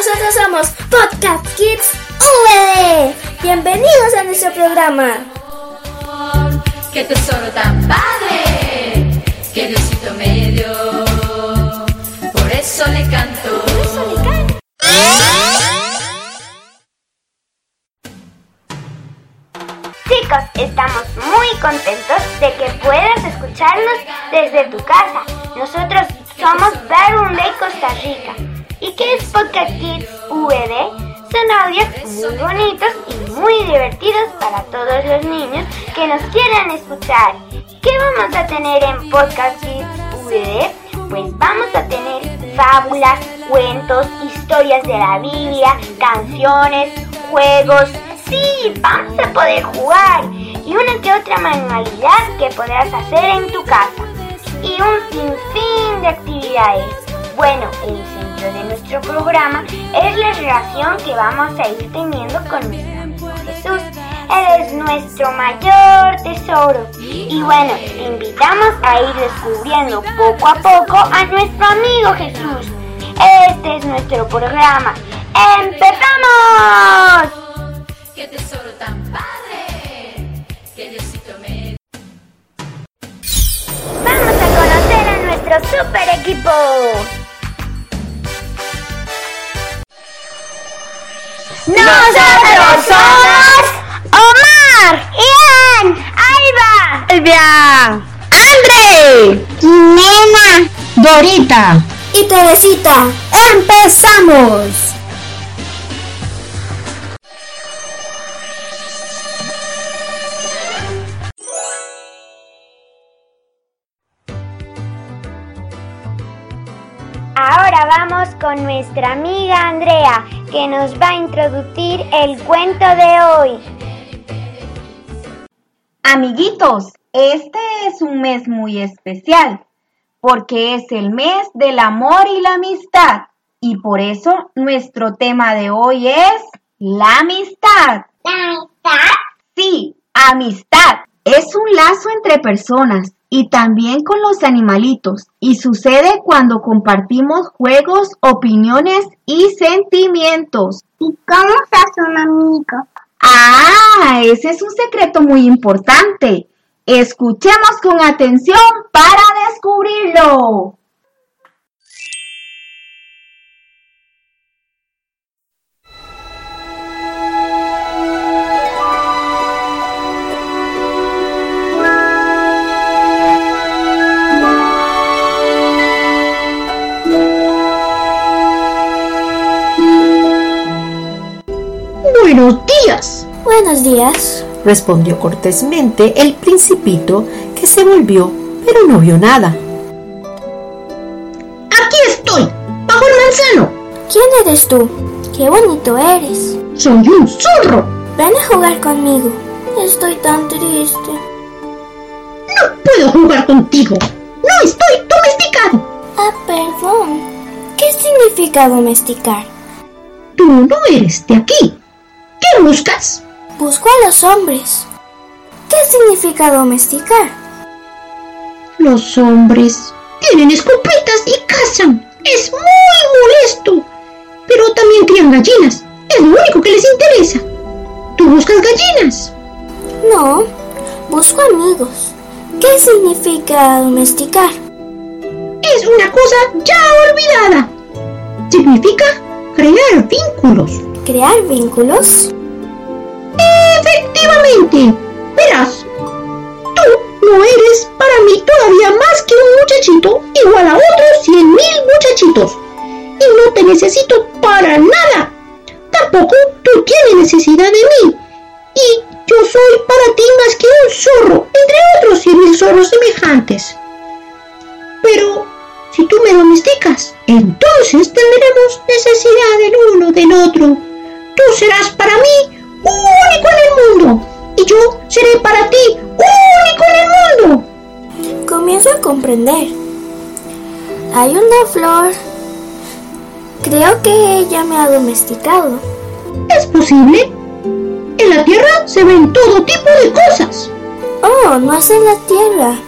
nosotros somos Podcast Kids VD. Bienvenidos a nuestro programa. ¡Qué tesoro tan padre! ¡Qué Diosito me dio! Por eso le canto. Por eso le canto. Chicos, estamos muy contentos de que puedas escucharnos desde tu casa. Nosotros somos Lake Costa Rica. ¿Y qué es Podcast Kids VD? Son audios muy bonitos y muy divertidos para todos los niños que nos quieran escuchar. ¿Qué vamos a tener en Podcast Kids VD? Pues vamos a tener fábulas, cuentos, historias de la Biblia, canciones, juegos, Sí, vamos a poder jugar y una que otra manualidad que podrás hacer en tu casa y un sinfín de actividades. Bueno, el centro de nuestro programa es la relación que vamos a ir teniendo con nuestro amigo Jesús. Él es nuestro mayor tesoro. Y bueno, te invitamos a ir descubriendo poco a poco a nuestro amigo Jesús. Este es nuestro programa. ¡Empezamos! ¡Qué tesoro tan padre! Somos Omar, Ian, Alba, Elvia, Andre, Jimena, Dorita. Y Teresita, empezamos. Ahora vamos con nuestra amiga Andrea, que nos va a introducir el cuento de hoy. Amiguitos, este es un mes muy especial porque es el mes del amor y la amistad. Y por eso nuestro tema de hoy es la amistad. ¿La amistad? Sí, amistad. Es un lazo entre personas y también con los animalitos. Y sucede cuando compartimos juegos, opiniones y sentimientos. ¿Y cómo se hace un amigo? Ah, ese es un secreto muy importante. Escuchemos con atención para descubrirlo. Días. respondió cortésmente el principito que se volvió, pero no vio nada. Aquí estoy, bajo el manzano. ¿Quién eres tú? Qué bonito eres. Soy un zorro. Ven a jugar conmigo. Estoy tan triste. No puedo jugar contigo. No estoy domesticado. Ah, perdón. ¿Qué significa domesticar? Tú no eres de aquí. ¿Qué buscas? Busco a los hombres. ¿Qué significa domesticar? Los hombres tienen escopetas y cazan. Es muy molesto. Pero también crían gallinas. Es lo único que les interesa. ¿Tú buscas gallinas? No, busco amigos. ¿Qué significa domesticar? Es una cosa ya olvidada. Significa crear vínculos. ¿Crear vínculos? Efectivamente. Verás, tú no eres para mí todavía más que un muchachito igual a otros cien mil muchachitos. Y no te necesito para nada. Tampoco tú tienes necesidad de mí. Y yo soy para ti más que un zorro, entre otros cien mil zorros semejantes. Pero si tú me domesticas, entonces tendremos necesidad del uno del otro. Tú serás para mí único en el mundo y yo seré para ti único en el mundo. Comienzo a comprender. Hay una flor. Creo que ella me ha domesticado. ¿Es posible? En la Tierra se ven todo tipo de cosas. Oh, no es en la Tierra.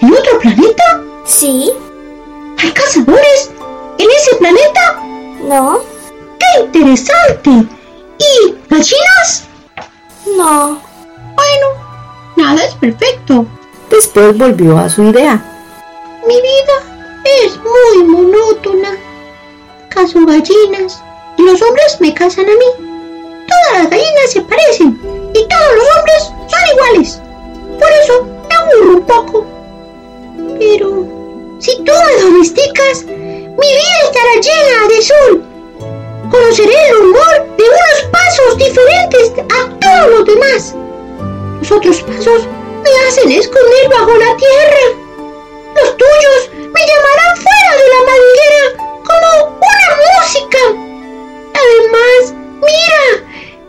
¿En otro planeta? ¿Sí? ¿Hay cazadores en ese planeta? ¿No? ¡Qué ¡Qué interesante! ¿Y gallinas? No, Bueno, nada es perfecto. Después volvió a su idea. Mi vida es muy monótona. Caso gallinas y los hombres me casan a mí. Todas las gallinas se parecen y todos los hombres son iguales. Por eso me aburro un poco. Pero si tú me domesticas, mi vida estará llena de sol. Conoceré el humor de unos pasos diferentes a todos los demás. Los otros pasos me hacen esconder bajo la tierra. Los tuyos me llamarán fuera de la madriguera como una música. Además, mira,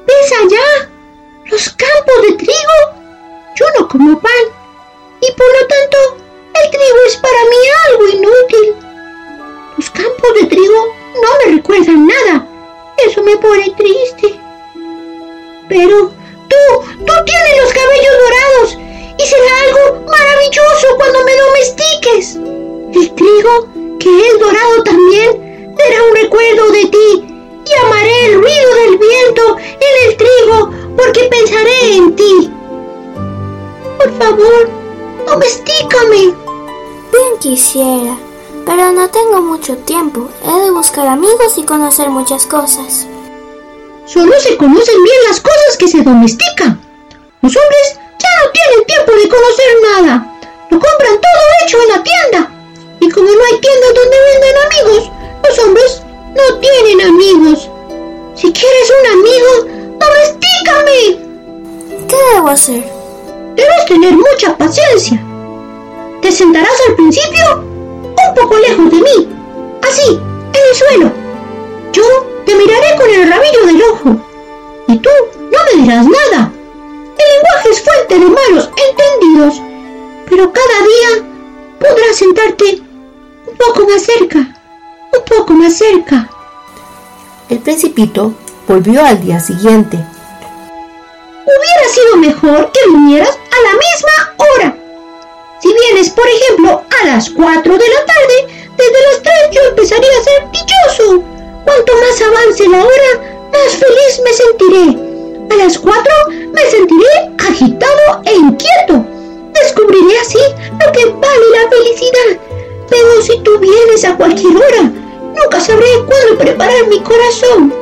¿ves allá? Los campos de trigo. Yo no como pan y por lo tanto el trigo es para mí algo inútil. Los campos de trigo no me recuerdan nada. Eso me pone triste. Pero tú, tú tienes los cabellos dorados y será algo maravilloso cuando me domestiques. El trigo, que es dorado también, será un recuerdo de ti y amaré el ruido del viento en el trigo porque pensaré en ti. Por favor, domestícame. bien quisiera, pero no tengo mucho tiempo. He de buscar amigos y conocer muchas cosas. Solo se conocen bien las cosas que se domestican. Los hombres ya no tienen tiempo de conocer nada. Lo compran todo hecho en la tienda. Y como no hay tiendas donde venden amigos, los hombres no tienen amigos. Si quieres un amigo, domestícame. ¿Qué debo hacer? Debes tener mucha paciencia. Te sentarás al principio poco lejos de mí, así, en el suelo. Yo te miraré con el rabillo del ojo y tú no me dirás nada. El lenguaje es fuente de malos entendidos, pero cada día podrás sentarte un poco más cerca, un poco más cerca. El principito volvió al día siguiente. Hubiera sido mejor que vinieras a la misma hora. Si vienes, por ejemplo, a las 4 de la tarde, desde las 3 yo empezaría a ser dichoso. Cuanto más avance la hora, más feliz me sentiré. A las 4 me sentiré agitado e inquieto. Descubriré así lo que vale la felicidad. Pero si tú vienes a cualquier hora, nunca sabré cuándo preparar mi corazón.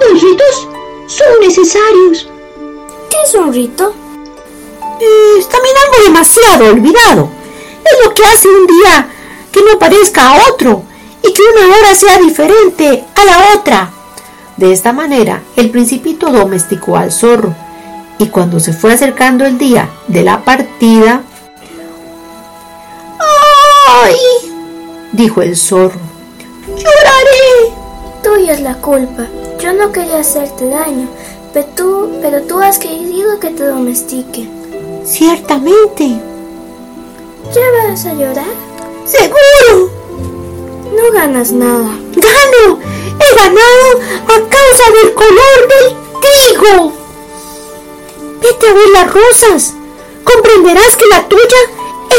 Los ritos son necesarios. ¿Qué es un rito? Es también algo demasiado olvidado. Es lo que hace un día que no parezca a otro y que una hora sea diferente a la otra. De esta manera, el principito domesticó al zorro y cuando se fue acercando el día de la partida, ¡ay! dijo el zorro. ¡Lloraré! Tuya es la culpa. Yo no quería hacerte daño, pero tú, pero tú has querido que te domestique. Ciertamente, ¿Ya vas a llorar? seguro, No ganas nada. gano, he ganado a causa del color del trigo. Vete a ver las rosas, comprenderás que la tuya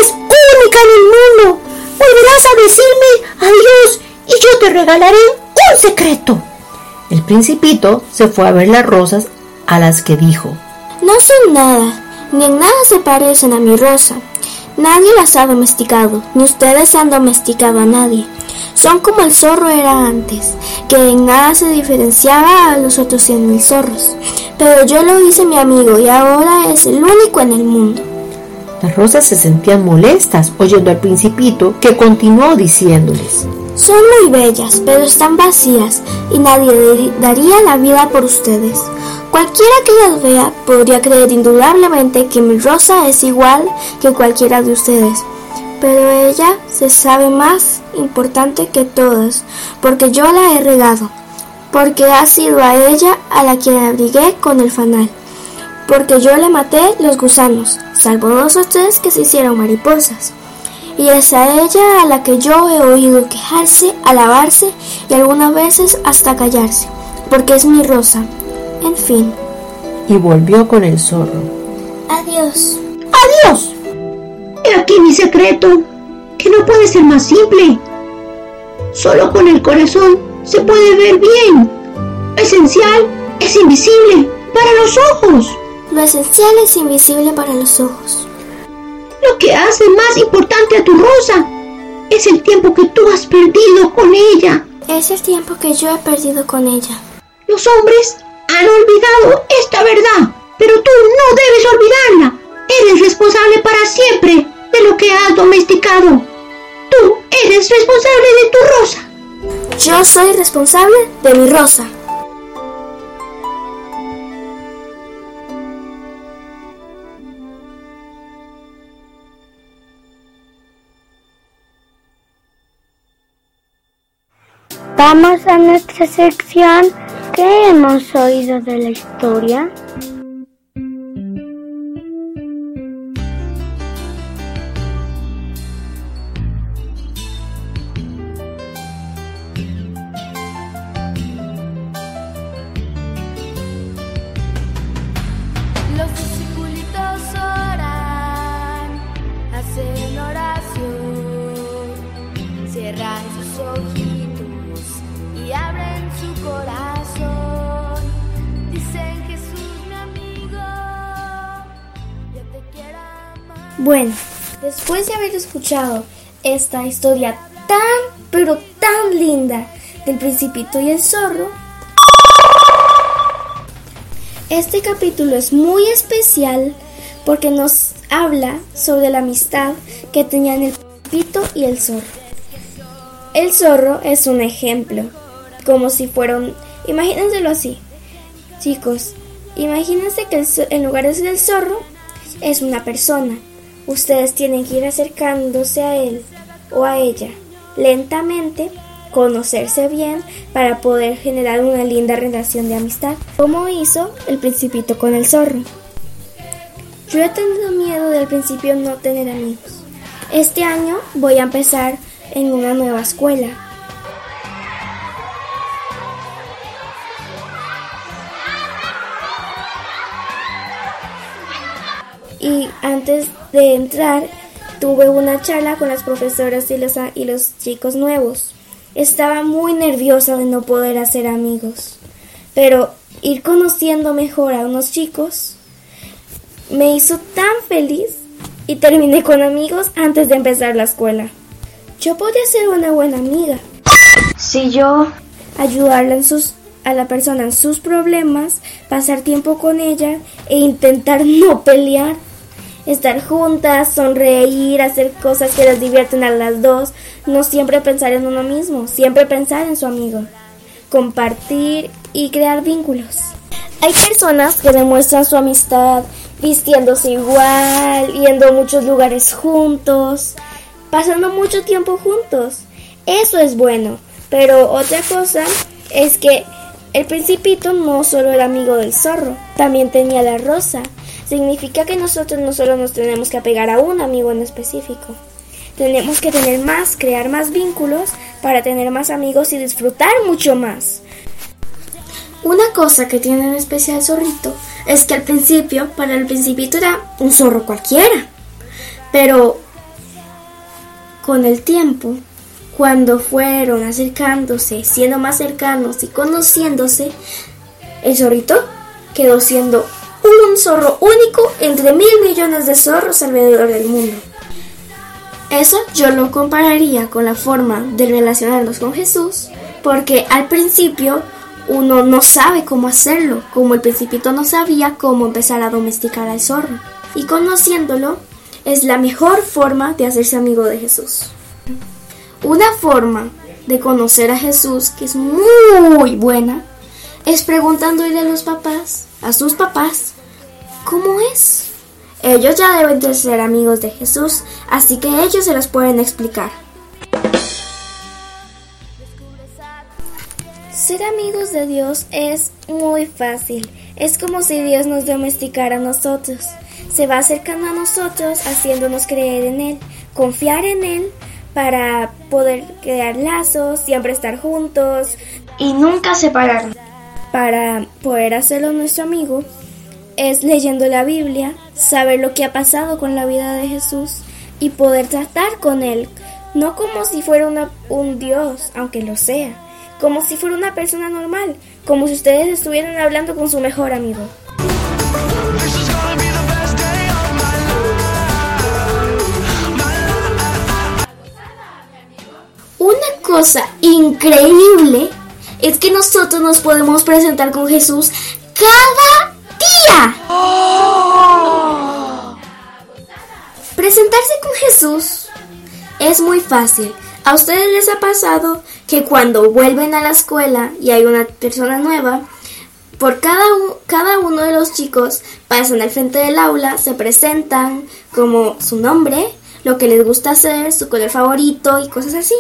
es única en el mundo. Volverás a decirme adiós y yo te regalaré un secreto. El principito se fue a ver las rosas a las que dijo. No son nada, ni en nada se parecen a mi rosa. Nadie las ha domesticado, ni ustedes han domesticado a nadie. Son como el zorro era antes, que en nada se diferenciaba a los otros cien mil zorros. Pero yo lo hice mi amigo y ahora es el único en el mundo. Las rosas se sentían molestas oyendo al principito que continuó diciéndoles. Son muy bellas, pero están vacías y nadie daría la vida por ustedes. Cualquiera que las vea podría creer indudablemente que mi rosa es igual que cualquiera de ustedes. Pero ella se sabe más importante que todas, porque yo la he regado, porque ha sido a ella a la que abrigué con el fanal, porque yo le maté los gusanos, salvo dos o tres que se hicieron mariposas. Y es a ella a la que yo he oído quejarse, alabarse y algunas veces hasta callarse, porque es mi rosa. En fin, Y volvió con el zorro. adiós. ¡Adiós! He aquí mi secreto, que no puede ser más simple. Solo con el corazón se puede ver bien. esencial es invisible para los ojos. Lo esencial es invisible para los ojos. Lo que hace más importante a tu rosa es el tiempo que tú has perdido con ella. Es el tiempo que yo he perdido con ella. Los hombres han olvidado esta verdad, pero tú no debes olvidarla. Eres responsable para siempre de lo que has domesticado. Tú eres responsable de tu rosa. Yo soy responsable de mi rosa. Vamos a nuestra sección ¿Qué hemos oído de la historia? Bueno, después de haber escuchado esta historia tan, pero tan linda del principito y el zorro, este capítulo es muy especial porque nos habla sobre la amistad que tenían el principito y el zorro. El zorro es un ejemplo, como si fuera un... Imagínenselo así, chicos. Imagínense que en lugar de ser el zorro, es una persona. Ustedes tienen que ir acercándose a él o a ella lentamente, conocerse bien para poder generar una linda relación de amistad, como hizo el principito con el zorro. Yo he tenido miedo de al principio no tener amigos. Este año voy a empezar en una nueva escuela. Y antes de entrar tuve una charla con las profesoras y los, y los chicos nuevos. Estaba muy nerviosa de no poder hacer amigos, pero ir conociendo mejor a unos chicos me hizo tan feliz y terminé con amigos antes de empezar la escuela. Yo podía ser una buena amiga, Si yo ayudarla en sus, a la persona en sus problemas, pasar tiempo con ella e intentar no pelear. Estar juntas, sonreír, hacer cosas que las divierten a las dos, no siempre pensar en uno mismo, siempre pensar en su amigo, compartir y crear vínculos. Hay personas que demuestran su amistad vistiéndose igual, yendo a muchos lugares juntos, pasando mucho tiempo juntos. Eso es bueno, pero otra cosa es que el principito no solo era amigo del zorro, también tenía la rosa. Significa que nosotros no solo nos tenemos que apegar a un amigo en específico. Tenemos que tener más, crear más vínculos para tener más amigos y disfrutar mucho más. Una cosa que tiene en especial Zorrito es que al principio, para el principito era un zorro cualquiera. Pero con el tiempo, cuando fueron acercándose, siendo más cercanos y conociéndose, el zorrito quedó siendo un zorro único entre mil millones de zorros alrededor del mundo. Eso yo lo compararía con la forma de relacionarnos con Jesús, porque al principio uno no sabe cómo hacerlo, como el principito no sabía cómo empezar a domesticar al zorro. Y conociéndolo es la mejor forma de hacerse amigo de Jesús. Una forma de conocer a Jesús que es muy buena es preguntándole a los papás, a sus papás, ¿cómo es? Ellos ya deben de ser amigos de Jesús, así que ellos se los pueden explicar. Ser amigos de Dios es muy fácil. Es como si Dios nos domesticara a nosotros. Se va acercando a nosotros, haciéndonos creer en Él, confiar en Él para poder crear lazos, siempre estar juntos y nunca separarnos. para poder hacerlo nuestro amigo es leyendo la Biblia, saber lo que ha pasado con la vida de Jesús y poder tratar con Él, no como si fuera un Dios, aunque lo sea, como si fuera una persona normal, como si ustedes estuvieran hablando con su mejor amigo. Una cosa increíble es que nosotros nos podemos presentar con Jesús cada día. Presentarse con Jesús es muy fácil. ¿A ustedes les ha pasado que cuando vuelven a la escuela y hay una persona nueva, por cada uno de los chicos pasan al frente del aula, se presentan como su nombre, lo que les gusta hacer, su color favorito y cosas así?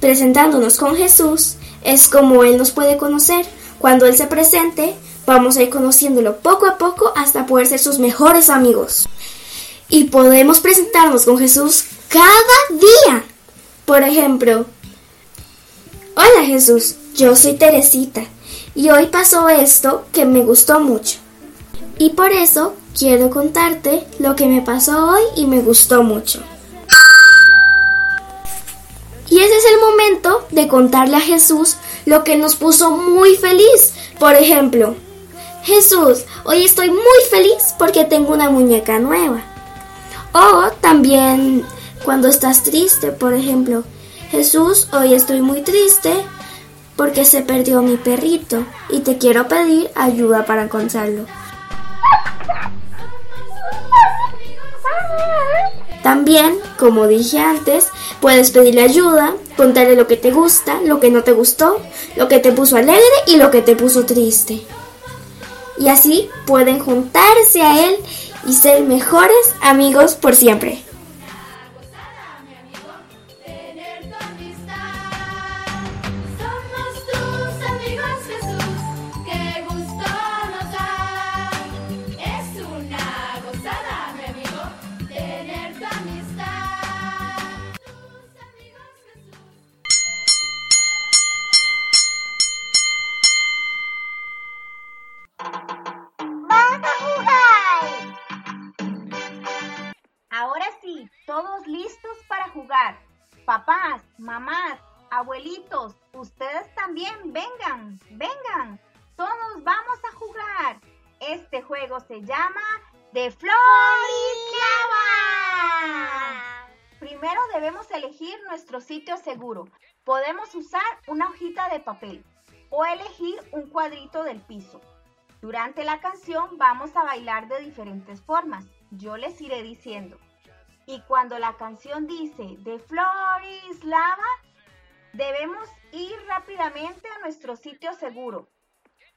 Presentándonos con Jesús es como Él nos puede conocer. Cuando Él se presente, vamos a ir conociéndolo poco a poco hasta poder ser sus mejores amigos. Y podemos presentarnos con Jesús cada día. Por ejemplo, Hola Jesús, yo soy Teresita y hoy pasó esto que me gustó mucho. Y por eso quiero contarte lo que me pasó hoy y me gustó mucho. Y ese es el momento de contarle a Jesús lo que nos puso muy feliz. Por ejemplo, Jesús, hoy estoy muy feliz porque tengo una muñeca nueva. O también cuando estás triste, por ejemplo, Jesús, hoy estoy muy triste porque se perdió mi perrito y te quiero pedir ayuda para encontrarlo. También, como dije antes, puedes pedirle ayuda, contarle lo que te gusta, lo que no te gustó, lo que te puso alegre y lo que te puso triste. Y así pueden juntarse a él y ser mejores amigos por siempre. Una hojita de papel o elegir un cuadrito del piso. Durante la canción vamos a bailar de diferentes formas. Yo les iré diciendo. Y cuando la canción dice de Floris Lava, debemos ir rápidamente a nuestro sitio seguro.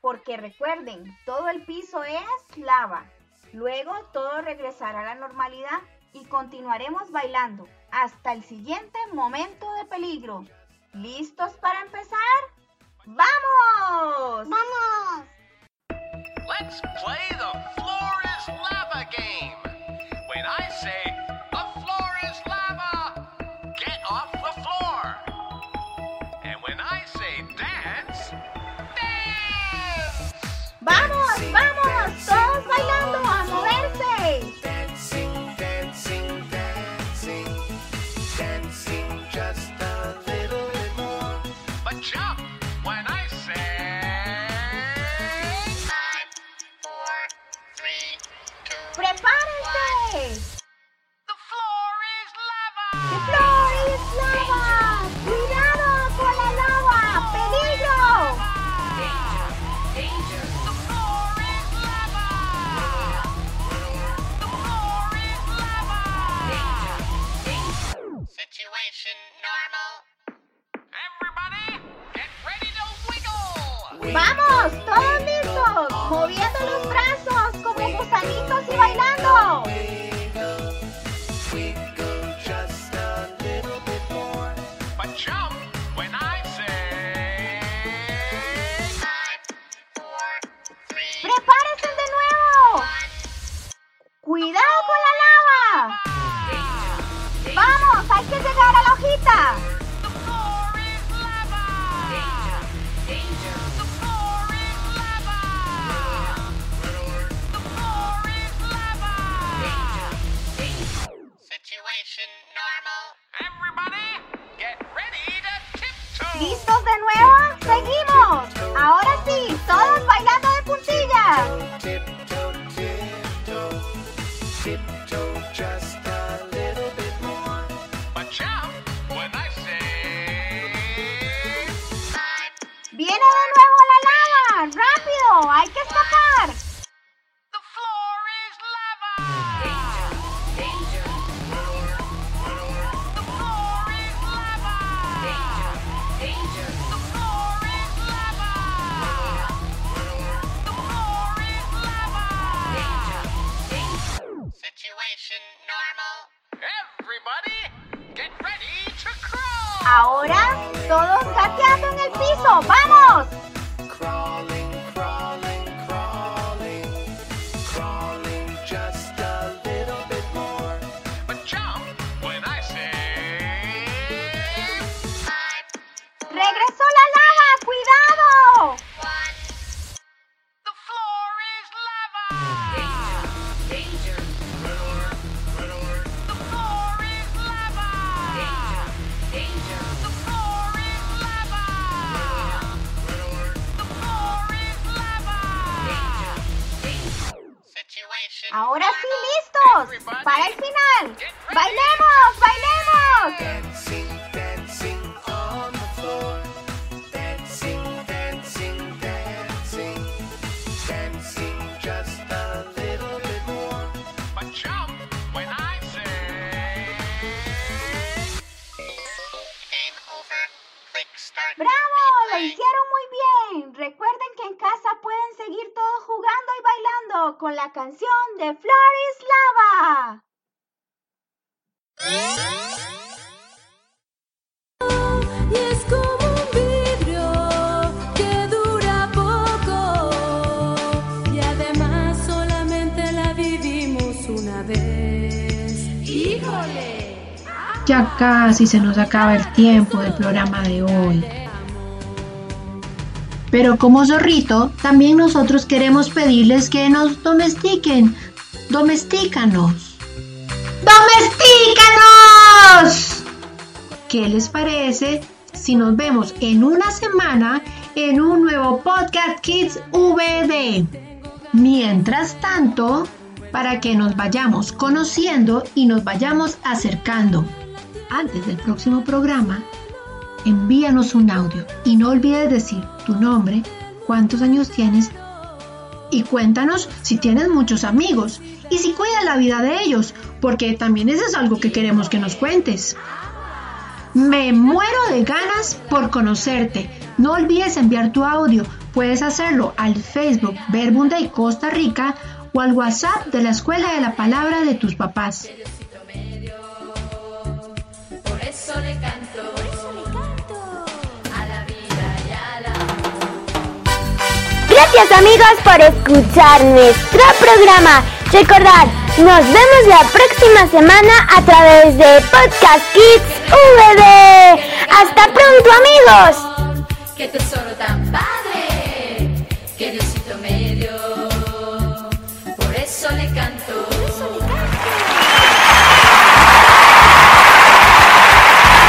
Porque recuerden, todo el piso es lava. Luego todo regresará a la normalidad y continuaremos bailando hasta el siguiente momento de peligro. ¿Listos para empezar? ¡Vamos! ¡Vamos! Let's play the floor is lava game. When I say ¡Vamos! ¡Todos listos! ¡Moviendo los brazos como gusanitos y bailando! ¿Listos de nuevo? ¡Seguimos! Ahora sí, todos bailando de puntillas. Todos gateando en el piso. ¡Vamos! La canción de Flor is Lava. Y es como un vidrio que dura poco y además solamente la vivimos una vez. ¡Híjole! Ya casi se nos acaba el tiempo del programa de hoy. Pero como zorrito, también nosotros queremos pedirles que nos domestiquen. Domestícanos. ¡Domestícanos! ¿Qué les parece si nos vemos en una semana en un nuevo podcast Kids VD? Mientras tanto, para que nos vayamos conociendo y nos vayamos acercando. Antes del próximo programa, envíanos un audio y no olvides decir tu nombre, cuántos años tienes y cuéntanos si tienes muchos amigos y si cuidas la vida de ellos, porque también eso es algo que queremos que nos cuentes. Me muero de ganas por conocerte. No olvides enviar tu audio. Puedes hacerlo al Facebook Verbum Day Costa Rica o al WhatsApp de la Escuela de la Palabra de tus papás. Gracias amigos por escuchar nuestro programa. Recordad, nos vemos la próxima semana a través de Podcast Kids VD. Hasta pronto amigos. Qué tesoro tan.